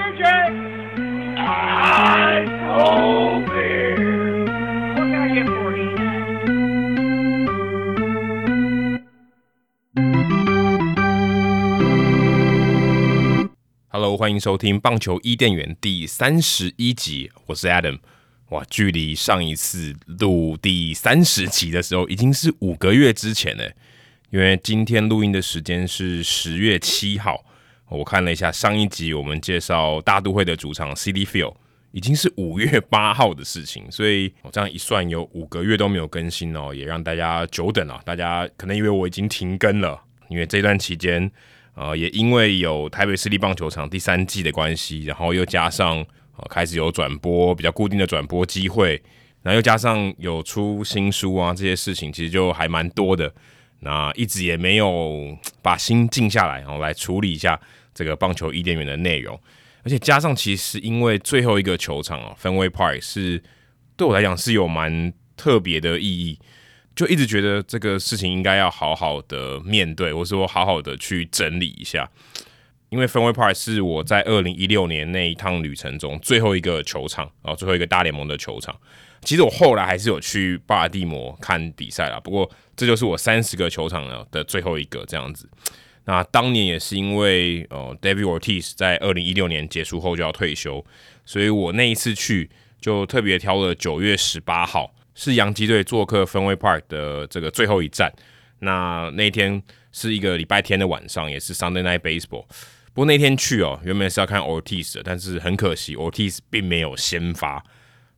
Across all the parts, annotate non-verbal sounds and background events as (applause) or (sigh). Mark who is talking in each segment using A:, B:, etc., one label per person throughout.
A: I told beer. What can I get for you?
B: Hello，欢迎收听棒球伊甸园第三十一集，我是 Adam。哇，距离上一次录第三十集的时候，已经是五个月之前了。因为今天录音的时间是十月七号，我看了一下上一集我们介绍大都会的主场 Citi Field，已经是五月八号的事情，所以我这样一算，有五个月都没有更新哦，也让大家久等了。大家可能以为我已经停更了，因为这段期间，呃，也因为有台北市立棒球场第三季的关系，然后又加上呃。开始有转播比较固定的转播机会，然后又加上有出新书啊，这些事情其实就还蛮多的。那一直也没有把心静下来，然后来处理一下这个棒球伊甸园的内容。而且加上其实因为最后一个球场啊，Fenway Park 是对我来讲是有蛮特别的意义，就一直觉得这个事情应该要好好的面对，或者说好好的去整理一下。因为 Fenway Park 是我在二零一六年那一趟旅程中最后一个球场，然后最后一个大联盟的球场。其实我后来还是有去巴尔的摩看比赛啦，不过这就是我三十个球场的最后一个这样子。那当年也是因为呃 David Ortiz 在二零一六年结束后就要退休，所以我那一次去就特别挑了九月十八号，是洋基队做客 Fenway Park 的这个最后一站。那那天是一个礼拜天的晚上，也是 Sunday Night Baseball。不过那天去哦，原本是要看 Ortiz 的，但是很可惜，Ortiz 并没有先发，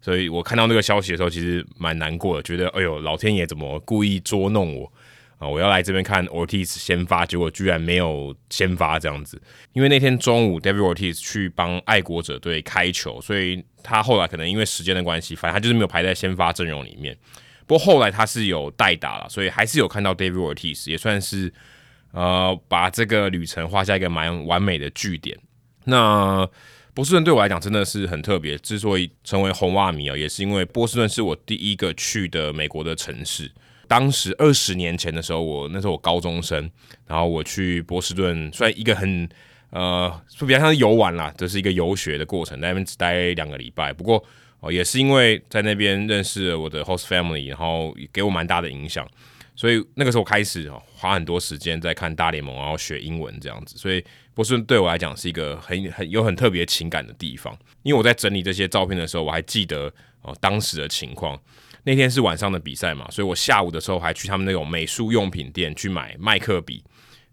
B: 所以我看到那个消息的时候，其实蛮难过的，觉得哎呦，老天爷怎么故意捉弄我啊？我要来这边看 Ortiz 先发，结果居然没有先发这样子。因为那天中午，David Ortiz 去帮爱国者队开球，所以他后来可能因为时间的关系，反正他就是没有排在先发阵容里面。不过后来他是有代打了，所以还是有看到 David Ortiz，也算是。呃，把这个旅程画下一个蛮完美的句点。那波士顿对我来讲真的是很特别，之所以成为红袜迷啊，也是因为波士顿是我第一个去的美国的城市。当时二十年前的时候，我那时候我高中生，然后我去波士顿，算一个很呃，说比较像是游玩啦，这是一个游学的过程，在那边只待两个礼拜。不过哦、也是因为在那边认识了我的 host family，然后给我蛮大的影响。所以那个时候开始哦，花很多时间在看大联盟，然后学英文这样子。所以波士顿对我来讲是一个很很有很特别情感的地方。因为我在整理这些照片的时候，我还记得哦当时的情况。那天是晚上的比赛嘛，所以我下午的时候还去他们那种美术用品店去买麦克笔，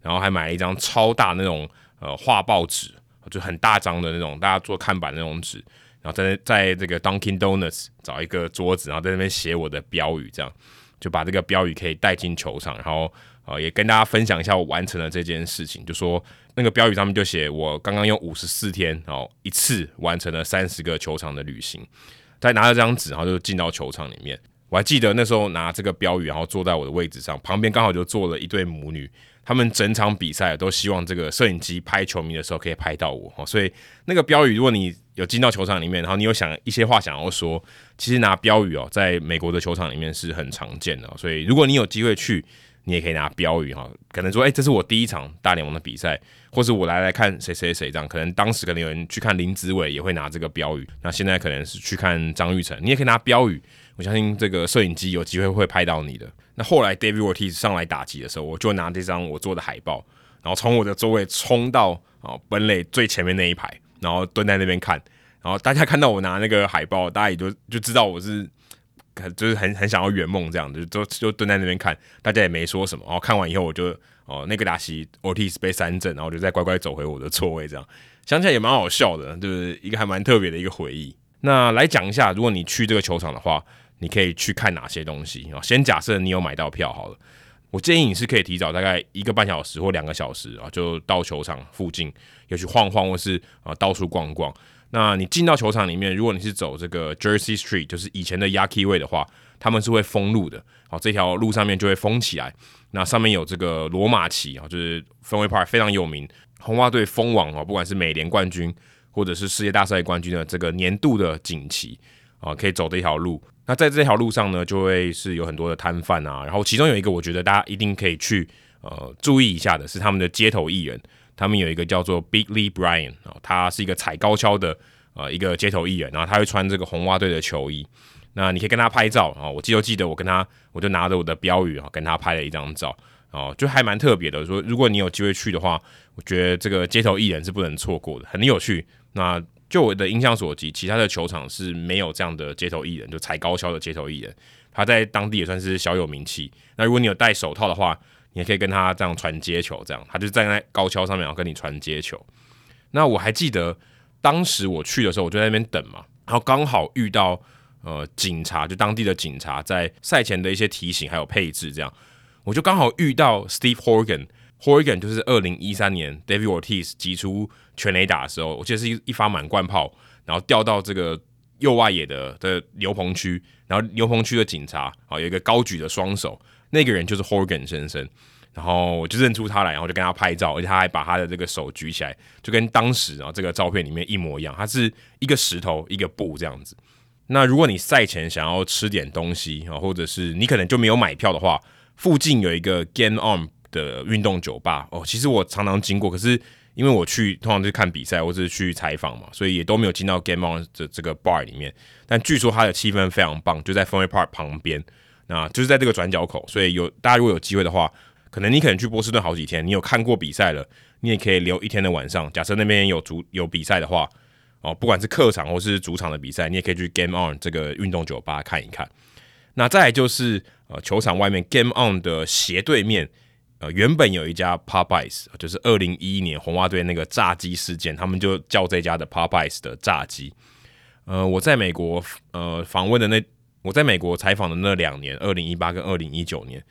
B: 然后还买了一张超大那种呃画报纸，就很大张的那种大家做看板那种纸，然后在在这个 Dunkin Donuts 找一个桌子，然后在那边写我的标语这样。就把这个标语可以带进球场，然后呃也跟大家分享一下我完成了这件事情。就说那个标语上面就写我刚刚用五十四天，然后一次完成了三十个球场的旅行。再拿着这张纸，然后就进到球场里面。我还记得那时候拿这个标语，然后坐在我的位置上，旁边刚好就坐了一对母女。他们整场比赛都希望这个摄影机拍球迷的时候可以拍到我，所以那个标语，如果你有进到球场里面，然后你有想一些话想要说，其实拿标语哦，在美国的球场里面是很常见的。所以如果你有机会去，你也可以拿标语哈，可能说，哎，这是我第一场大联盟的比赛，或是我来来看谁谁谁这样。可能当时可能有人去看林子伟，也会拿这个标语。那现在可能是去看张玉成，你也可以拿标语。我相信这个摄影机有机会会拍到你的。那后来 David Ortiz 上来打击的时候，我就拿这张我做的海报，然后从我的座位冲到啊本垒最前面那一排，然后蹲在那边看。然后大家看到我拿那个海报，大家也就就知道我是就是很很想要圆梦这样子，就就蹲在那边看。大家也没说什么。然后看完以后，我就哦那个打席 Ortiz 被三振，然后我就再乖乖走回我的座位。这样想起来也蛮好笑的，就是一个还蛮特别的一个回忆。那来讲一下，如果你去这个球场的话。你可以去看哪些东西啊？先假设你有买到票好了，我建议你是可以提早大概一个半小时或两个小时啊，就到球场附近，也去晃晃或是啊到处逛逛。那你进到球场里面，如果你是走这个 Jersey Street，就是以前的 Yawkey Way 的话，他们是会封路的。好，这条路上面就会封起来。那上面有这个罗马旗啊，就是 Fenway Park 非常有名，红袜队封王啊，不管是美联冠军或者是世界大赛冠军的这个年度的锦旗啊，可以走这条路。那在这条路上呢，就会是有很多的摊贩啊，然后其中有一个我觉得大家一定可以去呃注意一下的是他们的街头艺人。他们有一个叫做 Big Lee Bryant 啊，他是一个踩高跷的呃一个街头艺人，然后他会穿这个红袜队的球衣。那你可以跟他拍照啊，我记都记得我跟他，我就拿着我的标语啊跟他拍了一张照哦，就还蛮特别的。说如果你有机会去的话，我觉得这个街头艺人是不能错过的，很有趣。那就我的印象所及，其他的球场是没有这样的街头艺人，就踩高跷的街头艺人，他在当地也算是小有名气。那如果你有戴手套的话，你也可以跟他这样传接球，这样他就站在高跷上面，然后跟你传接球。那我还记得当时我去的时候，我就在那边等嘛，然后刚好遇到呃警察，就当地的警察在赛前的一些提醒还有配置，这样我就刚好遇到 Steve Horgan。Horgan 就是二零一三年 David Ortiz 击出全垒打的时候，我记得是一一发满贯炮，然后掉到这个右外野的的牛棚区，然后牛棚区的警察啊有一个高举的双手，那个人就是 Horgan 先生，然后我就认出他来，然后就跟他拍照，而且他还把他的这个手举起来，就跟当时啊这个照片里面一模一样，他是一个石头一个布这样子。那如果你赛前想要吃点东西啊，或者是你可能就没有买票的话，附近有一个 Game On。的运动酒吧哦，其实我常常经过，可是因为我去通常是看比赛或者是去采访嘛，所以也都没有进到 Game On 的这个 bar 里面。但据说它的气氛非常棒，就在 Fenway Park 旁边，那就是在这个转角口。所以有大家如果有机会的话，可能你可能去波士顿好几天，你有看过比赛了，你也可以留一天的晚上。假设那边有主有比赛的话，哦，不管是客场或是主场的比赛，你也可以去 Game On 这个运动酒吧看一看。那再来就是呃球场外面 Game On 的斜对面。呃，原本有一家 Popeyes，就是二零一一年红袜队那个炸鸡事件，他们就叫这家的 Popeyes 的炸鸡。呃，我在美国呃访问的那，我在美国采访的那两年，二零一八跟二零一九年，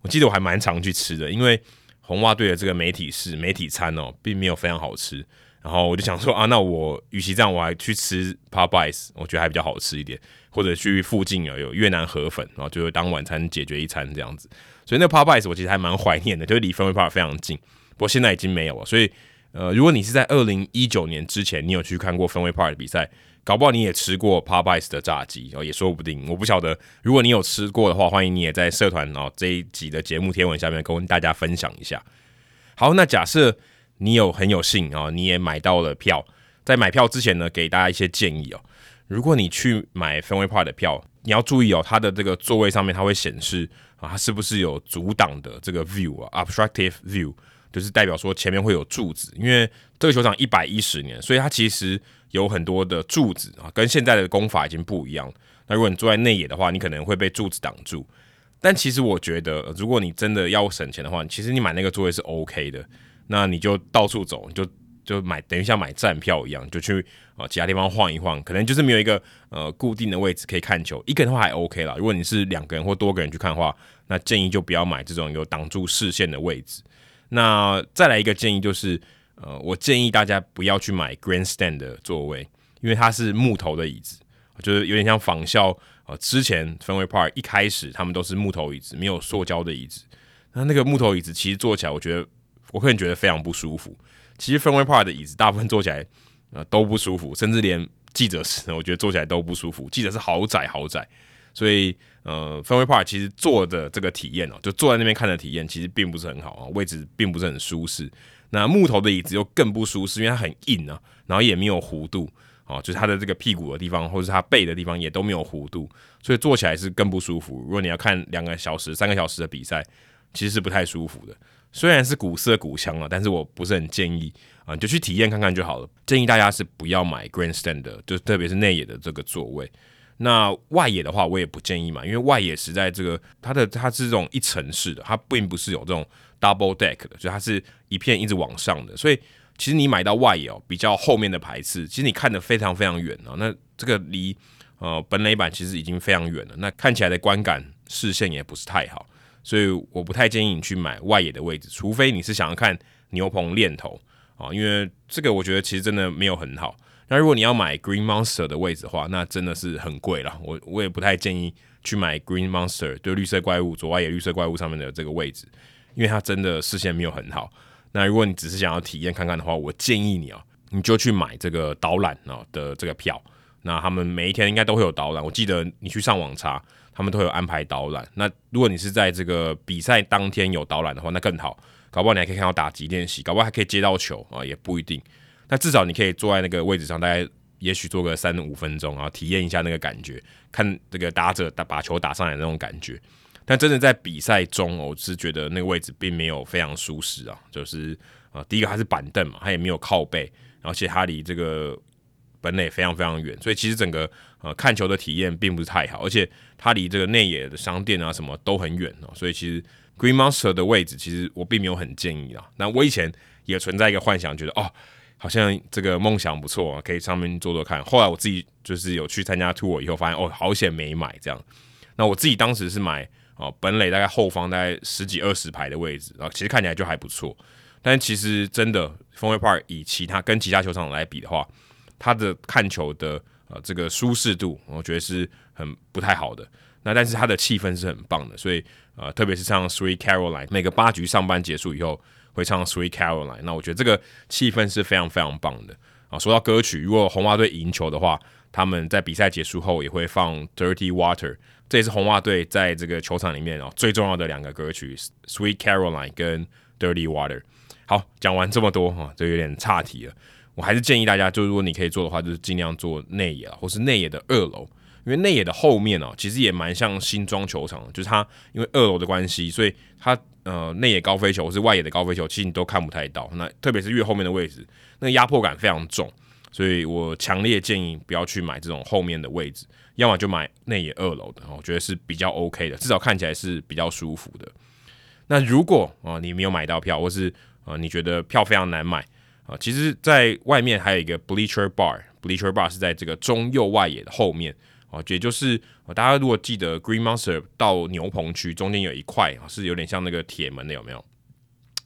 B: 我记得我还蛮常去吃的，因为红袜队的这个媒体室媒体餐哦，并没有非常好吃。然后我就想说啊，那我与其这样，我还去吃 Popeyes，我觉得还比较好吃一点，或者去附近有有越南河粉，然后就当晚餐解决一餐这样子。所以那 Popeyes 我其实还蛮怀念的，就是离 f e n w a Park 非常近。不过现在已经没有了。所以呃，如果你是在二零一九年之前，你有去看过 Fenway Park 的比赛，搞不好你也吃过 Popeyes 的炸鸡哦，也说不定。我不晓得，如果你有吃过的话，欢迎你也在社团哦这一集的节目贴文下面跟大家分享一下。好，那假设你有很有幸啊，你也买到了票，在买票之前呢，给大家一些建议哦。如果你去买 Fenway Park 的票，你要注意哦，它的这个座位上面它会显示。啊，它是不是有阻挡的这个 view 啊？obstructive view 就是代表说前面会有柱子，因为这个球场一百一十年，所以它其实有很多的柱子啊，跟现在的功法已经不一样。那如果你坐在内野的话，你可能会被柱子挡住。但其实我觉得，如果你真的要省钱的话，其实你买那个座位是 OK 的。那你就到处走，你就。就买等于像买站票一样，就去啊其他地方晃一晃，可能就是没有一个呃固定的位置可以看球。一个人的话还 OK 啦，如果你是两个人或多个人去看的话，那建议就不要买这种有挡住视线的位置。那再来一个建议就是，呃，我建议大家不要去买 Grandstand 的座位，因为它是木头的椅子，就是有点像仿效呃之前 Fenway Park 一开始他们都是木头椅子，没有塑胶的椅子。那那个木头椅子其实坐起来，我觉得我个人觉得非常不舒服。其实 Fenway Park 的椅子大部分坐起来呃都不舒服，甚至连记者室我觉得坐起来都不舒服。记者室好窄好窄，所以呃 Fenway Park 其实坐的这个体验哦，就坐在那边看的体验其实并不是很好啊，位置并不是很舒适。那木头的椅子又更不舒适，因为它很硬啊，然后也没有弧度啊，就是它的这个屁股的地方或者是它背的地方也都没有弧度，所以坐起来是更不舒服。如果你要看两个小时、三个小时的比赛，其实是不太舒服的。虽然是古色古香啊，但是我不是很建议啊，你就去体验看看就好了。建议大家是不要买 Grandstand 的，就特别是内野的这个座位。那外野的话，我也不建议嘛，因为外野实在这个它的它是这种一层式的，它并不是有这种 double deck 的，就它是一片一直往上的。所以其实你买到外野哦，比较后面的排次，其实你看得非常非常远哦。那这个离呃本垒板其实已经非常远了，那看起来的观感视线也不是太好。所以我不太建议你去买外野的位置，除非你是想要看牛棚链头啊，因为这个我觉得其实真的没有很好。那如果你要买 Green Monster 的位置的话，那真的是很贵了。我我也不太建议去买 Green Monster，就绿色怪物左外野绿色怪物上面的这个位置，因为它真的视线没有很好。那如果你只是想要体验看看的话，我建议你啊，你就去买这个导览啊的这个票。那他们每一天应该都会有导览，我记得你去上网查。他们都会有安排导览。那如果你是在这个比赛当天有导览的话，那更好，搞不好你还可以看到打击练习，搞不好还可以接到球啊，也不一定。那至少你可以坐在那个位置上，大概也许坐个三五分钟，然后体验一下那个感觉，看这个打者打把球打上来那种感觉。但真的在比赛中，我是觉得那个位置并没有非常舒适啊，就是啊，第一个它是板凳嘛，它也没有靠背，而且它离这个本垒非常非常远，所以其实整个呃看球的体验并不是太好，而且它离这个内野的商店啊什么都很远哦，所以其实 Green Monster 的位置其实我并没有很建议啊。那我以前也存在一个幻想，觉得哦，好像这个梦想不错，可以上面坐坐看。后来我自己就是有去参加 tour 以后，发现哦，好险没买这样。那我自己当时是买。哦，本垒大概后方大概十几二十排的位置，然后其实看起来就还不错。但其实真的，Fenway Park 以其他跟其他球场来比的话，它的看球的呃这个舒适度，我觉得是很不太好的。那但是它的气氛是很棒的，所以呃特别是唱 Sweet Caroline，每个八局上半结束以后会唱 Sweet Caroline，那我觉得这个气氛是非常非常棒的。啊，说到歌曲，如果红袜队赢球的话，他们在比赛结束后也会放 Dirty Water。这也是红袜队在这个球场里面哦最重要的两个歌曲《Sweet Caroline》跟《Dirty Water》。好，讲完这么多哈，就有点岔题了。我还是建议大家，就如果你可以做的话，就是尽量做内野，或是内野的二楼，因为内野的后面哦，其实也蛮像新庄球场，就是它因为二楼的关系，所以它呃内野高飞球或是外野的高飞球，其实你都看不太到。那特别是越后面的位置，那个压迫感非常重，所以我强烈建议不要去买这种后面的位置。要么就买内野二楼的，我觉得是比较 OK 的，至少看起来是比较舒服的。那如果啊你没有买到票，或是啊你觉得票非常难买啊，其实在外面还有一个 Bleacher Bar，Bleacher Bar 是在这个中右外野的后面哦，也就是大家如果记得 Green Monster 到牛棚区中间有一块啊，是有点像那个铁门的，有没有？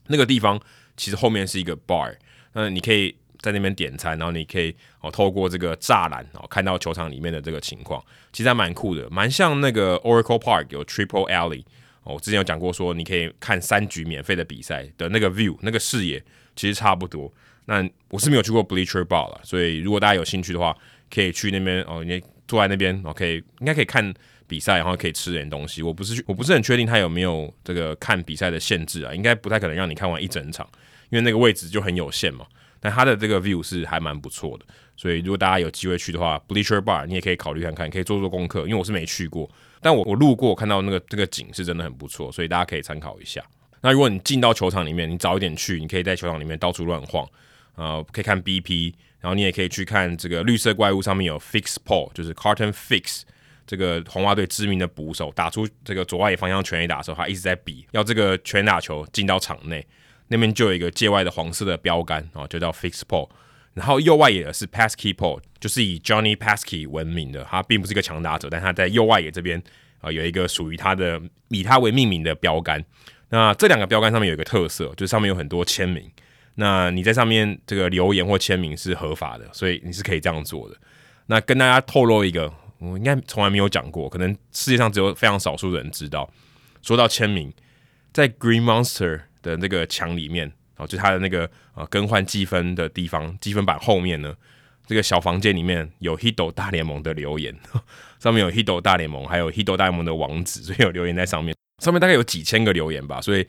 B: 那个地方其实后面是一个 bar，那你可以。在那边点餐，然后你可以哦透过这个栅栏哦看到球场里面的这个情况，其实还蛮酷的，蛮像那个 Oracle Park 有 Triple Alley 哦，我之前有讲过说你可以看三局免费的比赛的那个 view 那个视野其实差不多。那我是没有去过 Bleacher Bar 了，所以如果大家有兴趣的话，可以去那边哦，你坐在那边哦，可以应该可以看比赛，然后可以吃点东西。我不是我不是很确定他有没有这个看比赛的限制啊，应该不太可能让你看完一整场，因为那个位置就很有限嘛。但它的这个 view 是还蛮不错的，所以如果大家有机会去的话，Bleacher Bar 你也可以考虑看看，可以做做功课，因为我是没去过，但我我路过看到那个这个景是真的很不错，所以大家可以参考一下。那如果你进到球场里面，你早一点去，你可以在球场里面到处乱晃，呃，可以看 BP，然后你也可以去看这个绿色怪物上面有 Fix Paul，就是 Carton Fix 这个红袜队知名的捕手，打出这个左外野方向全垒打的时候，他一直在比要这个全打球进到场内。那边就有一个界外的黄色的标杆啊，就叫 Fix Paul。然后右外野是 Pasky Paul，就是以 Johnny Pasky 闻名的。他并不是一个强打者，但他在右外野这边啊有一个属于他的以他为命名的标杆。那这两个标杆上面有一个特色，就是上面有很多签名。那你在上面这个留言或签名是合法的，所以你是可以这样做的。那跟大家透露一个，我应该从来没有讲过，可能世界上只有非常少数的人知道。说到签名，在 Green Monster。的那个墙里面，哦，就他的那个呃更换积分的地方，积分板后面呢，这个小房间里面有 Hito 大联盟的留言，(laughs) 上面有 Hito 大联盟，还有 Hito 大联盟的网址，所以有留言在上面，上面大概有几千个留言吧，所以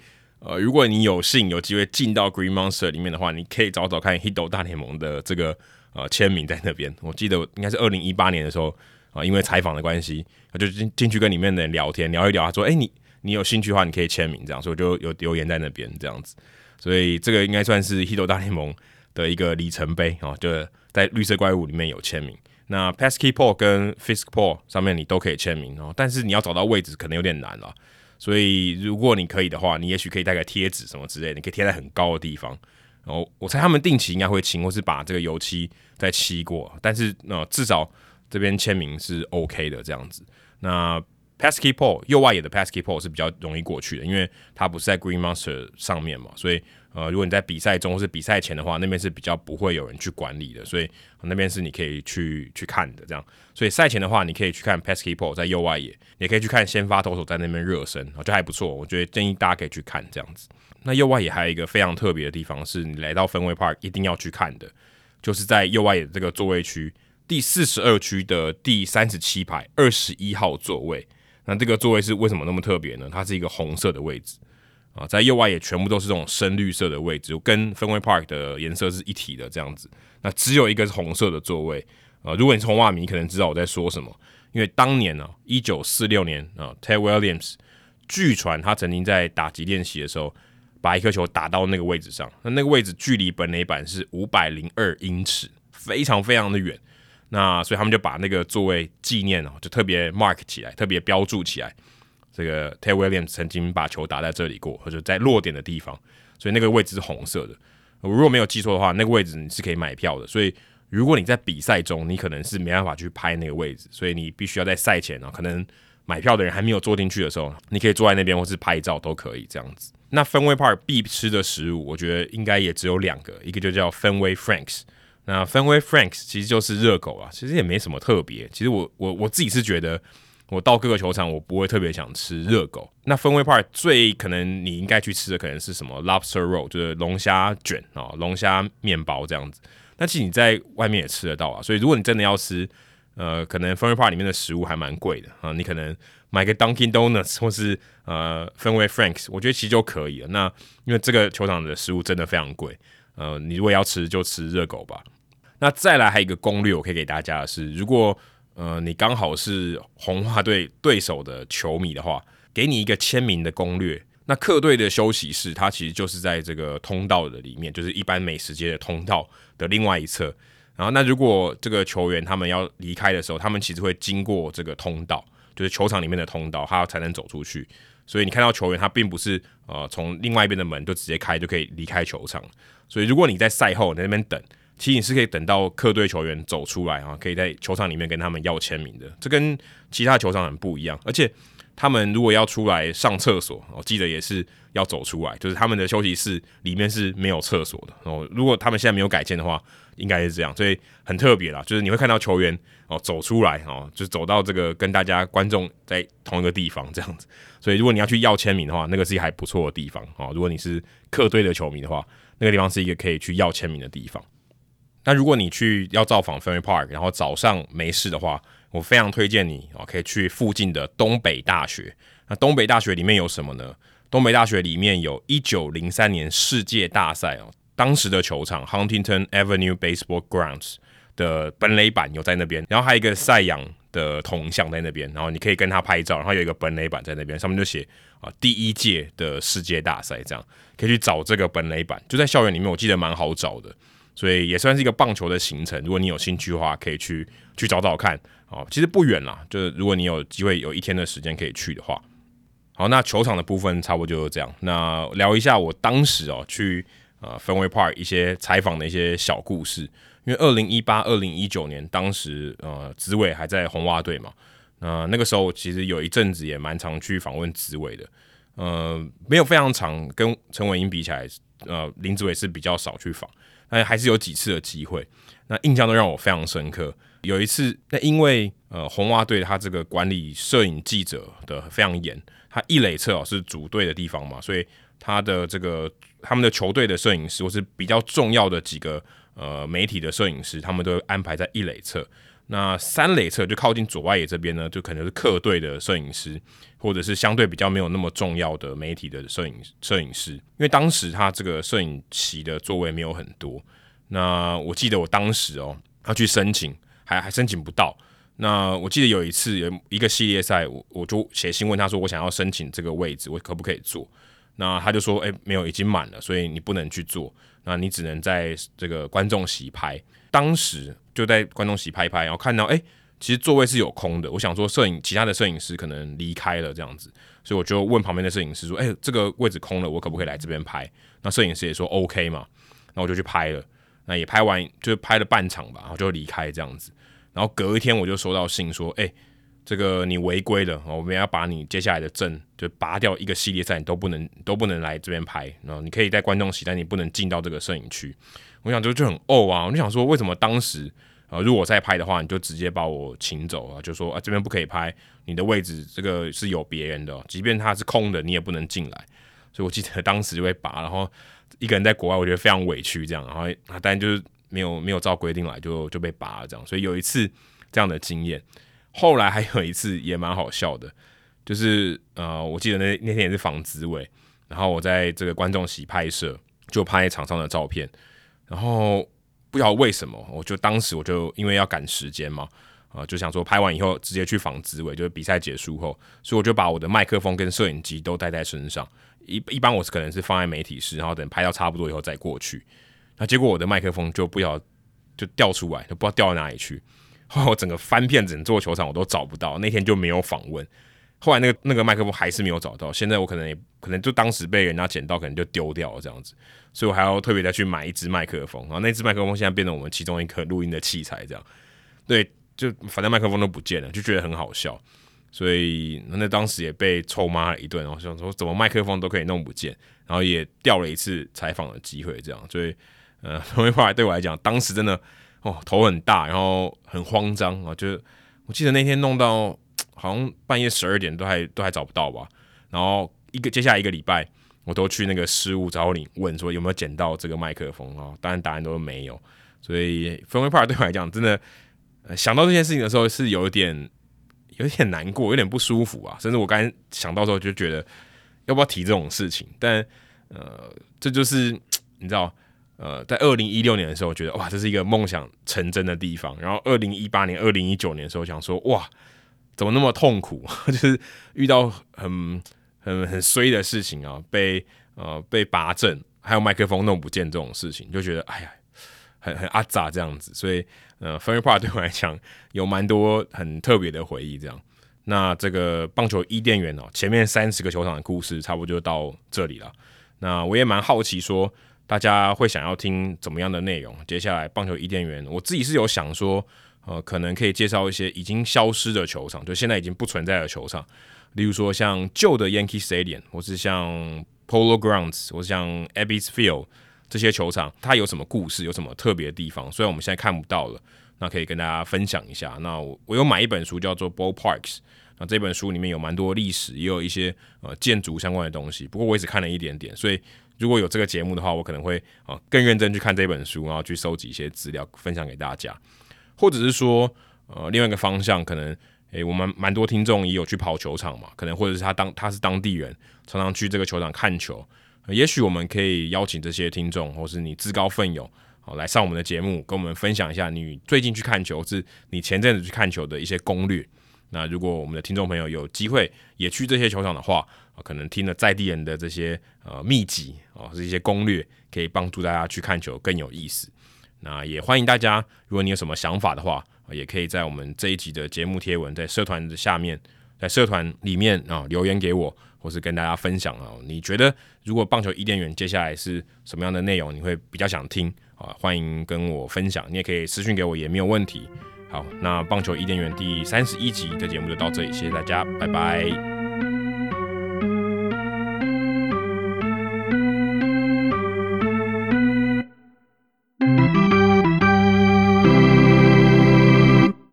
B: 呃，如果你有幸有机会进到 Green Monster 里面的话，你可以找找看 Hito 大联盟的这个呃签名在那边。我记得应该是二零一八年的时候啊、呃，因为采访的关系，他就进进去跟里面的人聊天，聊一聊，他说：“哎、你。”你有兴趣的话，你可以签名，这样，所以我就有留言在那边这样子，所以这个应该算是 Hito 大联盟的一个里程碑啊，就在绿色怪物里面有签名。那 Pasky Paul 跟 Fisk Paul 上面你都可以签名哦，但是你要找到位置可能有点难了，所以如果你可以的话，你也许可以带个贴纸什么之类的，你可以贴在很高的地方。然后我猜他们定期应该会清，或是把这个油漆再漆过，但是呃至少这边签名是 OK 的这样子。那 Pasky Paul 右外野的 Pasky Paul 是比较容易过去的，因为它不是在 Green Monster 上面嘛，所以呃，如果你在比赛中或是比赛前的话，那边是比较不会有人去管理的，所以那边是你可以去去看的这样。所以赛前的话，你可以去看 Pasky Paul 在右外野，也可以去看先发投手在那边热身，就还不错。我觉得建议大家可以去看这样子。那右外野还有一个非常特别的地方，是你来到 Fenway Park 一定要去看的，就是在右外野这个座位区第四十二区的第三十七排二十一号座位。那这个座位是为什么那么特别呢？它是一个红色的位置，啊，在右外野全部都是这种深绿色的位置，跟氛围 Park 的颜色是一体的这样子。那只有一个是红色的座位啊。如果你是红袜迷，可能知道我在说什么，因为当年呢，一九四六年啊，Ted Williams 据传他曾经在打击练习的时候，把一颗球打到那个位置上，那那个位置距离本垒板是五百零二英尺，非常非常的远。那所以他们就把那个座位纪念哦，就特别 mark 起来，特别标注起来。这个 Ted Williams 曾经把球打在这里过，或者在落点的地方，所以那个位置是红色的。我如果没有记错的话，那个位置你是可以买票的。所以如果你在比赛中，你可能是没办法去拍那个位置，所以你必须要在赛前啊，可能买票的人还没有坐进去的时候，你可以坐在那边或是拍照都可以这样子。那 Fenway Park 必吃的食物，我觉得应该也只有两个，一个就叫 Fenway Franks。那 Fenway Franks 其实就是热狗啊，其实也没什么特别。其实我我我自己是觉得。我到各个球场，我不会特别想吃热狗。那 Fenway Park 最可能你应该去吃的，可能是什么 Lobster Roll，就是龙虾卷啊，龙虾面包这样子。那其实你在外面也吃得到啊。所以如果你真的要吃，呃，可能 Fenway Park 里面的食物还蛮贵的啊。你可能买个 Dunkin' Donuts 或是呃 Fenway Franks，我觉得其实就可以了。那因为这个球场的食物真的非常贵，呃，你如果要吃就吃热狗吧。那再来还有一个攻略，我可以给大家的是，如果呃，你刚好是红袜队对手的球迷的话，给你一个签名的攻略。那客队的休息室，它其实就是在这个通道的里面，就是一般美食街的通道的另外一侧。然后，那如果这个球员他们要离开的时候，他们其实会经过这个通道，就是球场里面的通道，他才能走出去。所以你看到球员，他并不是呃从另外一边的门就直接开就可以离开球场。所以如果你在赛后你在那边等。其实你是可以等到客队球员走出来啊，可以在球场里面跟他们要签名的。这跟其他球场很不一样，而且他们如果要出来上厕所，我记得也是要走出来，就是他们的休息室里面是没有厕所的哦。如果他们现在没有改建的话，应该是这样，所以很特别啦。就是你会看到球员哦走出来哦，就走到这个跟大家观众在同一个地方这样子。所以如果你要去要签名的话，那个是一还不错的地方哦。如果你是客队的球迷的话，那个地方是一个可以去要签名的地方。那如果你去要造访 Fenway Park，然后早上没事的话，我非常推荐你哦，可以去附近的东北大学。那东北大学里面有什么呢？东北大学里面有一九零三年世界大赛哦，当时的球场 Huntington Avenue Baseball Grounds 的本垒板有在那边，然后还有一个赛扬的铜像在那边，然后你可以跟他拍照，然后有一个本垒板在那边，上面就写啊第一届的世界大赛，这样可以去找这个本垒板，就在校园里面，我记得蛮好找的。所以也算是一个棒球的行程，如果你有兴趣的话，可以去去找找看。哦，其实不远啦，就是如果你有机会有一天的时间可以去的话，好，那球场的部分差不多就是这样。那聊一下我当时哦去呃 Fenway Park 一些采访的一些小故事，因为二零一八、二零一九年当时呃紫伟还在红袜队嘛，那那个时候其实有一阵子也蛮常去访问紫伟的，呃，没有非常长跟陈伟英比起来，呃，林子伟是比较少去访。那还是有几次的机会，那印象都让我非常深刻。有一次，那因为呃红袜队他这个管理摄影记者的非常严，他一垒侧哦是主队的地方嘛，所以他的这个他们的球队的摄影师或是比较重要的几个呃媒体的摄影师，他们都安排在一垒侧。那三垒侧就靠近左外野这边呢，就可能是客队的摄影师，或者是相对比较没有那么重要的媒体的摄影摄影师。因为当时他这个摄影席的座位没有很多。那我记得我当时哦，要去申请，还还申请不到。那我记得有一次有一个系列赛，我我就写信问他说，我想要申请这个位置，我可不可以坐？那他就说，哎，没有，已经满了，所以你不能去坐。那你只能在这个观众席拍。当时就在观众席拍拍，然后看到哎，其实座位是有空的。我想说，摄影其他的摄影师可能离开了这样子，所以我就问旁边的摄影师说：“哎，这个位置空了，我可不可以来这边拍？”那摄影师也说 OK 嘛，那我就去拍了。那也拍完，就拍了半场吧，然后就离开这样子。然后隔一天我就收到信说：“哎。”这个你违规了，我们要把你接下来的证就拔掉一个系列赛，你都不能都不能来这边拍。然后你可以在观众席，但你不能进到这个摄影区。我想就就很哦啊，我就想说为什么当时呃如果我再拍的话，你就直接把我请走啊，就说啊这边不可以拍，你的位置这个是有别人的，即便它是空的，你也不能进来。所以我记得当时就会拔，然后一个人在国外，我觉得非常委屈这样，然后啊当然就是没有没有照规定来，就就被拔了这样。所以有一次这样的经验。后来还有一次也蛮好笑的，就是呃，我记得那那天也是防子伟，然后我在这个观众席拍摄，就拍场上的照片。然后不知道为什么，我就当时我就因为要赶时间嘛，啊、就想说拍完以后直接去防子伟，就是比赛结束后，所以我就把我的麦克风跟摄影机都带在身上。一一般我是可能是放在媒体室，然后等拍到差不多以后再过去。那结果我的麦克风就不知道就掉出来，就不知道掉到哪里去。后我整个翻遍整座球场，我都找不到。那天就没有访问。后来那个那个麦克风还是没有找到，现在我可能也可能就当时被人家捡到，可能就丢掉了这样子，所以我还要特别再去买一支麦克风，然后那支麦克风现在变成我们其中一个录音的器材，这样，对，就反正麦克风都不见了，就觉得很好笑，所以那当时也被臭骂了一顿，然后想说怎么麦克风都可以弄不见，然后也掉了一次采访的机会，这样，所以呃，(laughs) 后来对我来讲，当时真的哦头很大，然后很慌张啊，就我记得那天弄到。(tsk) 好像半夜十二点都还都还找不到吧，然后一个接下来一个礼拜，我都去那个失物找你问说有没有捡到这个麦克风啊，当然答案都是没有，所以 Fenway Park 对我来讲真的、想到这件事情的时候是有一点有点难过，有点不舒服啊，甚至我刚想到时候就觉得要不要提这种事情，但呃这就是 (tsk) 你知道呃在二零一六年的时候觉得哇这是一个梦想成真的地方，然后二零一八年、二零一九年的时候想说哇。怎么那么痛苦？(laughs) 就是遇到很很很衰的事情啊，被呃被拔正，还有麦克风弄不见这种事情，就觉得哎呀，很很阿杂这样子。所以呃，Fun Park 对我来讲有蛮多很特别的回忆。这样，那这个棒球伊甸园哦，前面三十个球场的故事差不多就到这里了。那我也蛮好奇说，大家会想要听怎么样的内容？接下来棒球伊甸园，我自己是有想说。呃，可能可以介绍一些已经消失的球场，就现在已经不存在的球场，例如说像旧的 Yankee Stadium，或是像 Polo Grounds，或是像 Ebbets Field 这些球场，它有什么故事，有什么特别的地方？虽然我们现在看不到了，那可以跟大家分享一下。那我我有买一本书叫做 Ballparks，那这本书里面有蛮多历史，也有一些呃建筑相关的东西。不过我只看了一点点，所以如果有这个节目的话，我可能会啊、更认真去看这本书，然后去收集一些资料，分享给大家。或者是说，呃，另外一个方向，可能，诶、我们蛮多听众也有去跑球场嘛，可能或者是他当他是当地人，常常去这个球场看球，也许我们可以邀请这些听众，或是你自告奋勇，好来上我们的节目，跟我们分享一下你最近去看球，是你前阵子去看球的一些攻略。那如果我们的听众朋友有机会也去这些球场的话，可能听了在地人的这些呃秘籍啊，是、一些攻略，可以帮助大家去看球更有意思。那也欢迎大家，如果你有什么想法的话，也可以在我们这一集的节目贴文，在社团的下面，在社团里面啊留言给我，或是跟大家分享啊。你觉得如果棒球伊甸园接下来是什么样的内容，你会比较想听啊？欢迎跟我分享，你也可以私讯给我，也没有问题。好，那棒球伊甸园第三十一集的节目就到这里，谢谢大家，拜拜。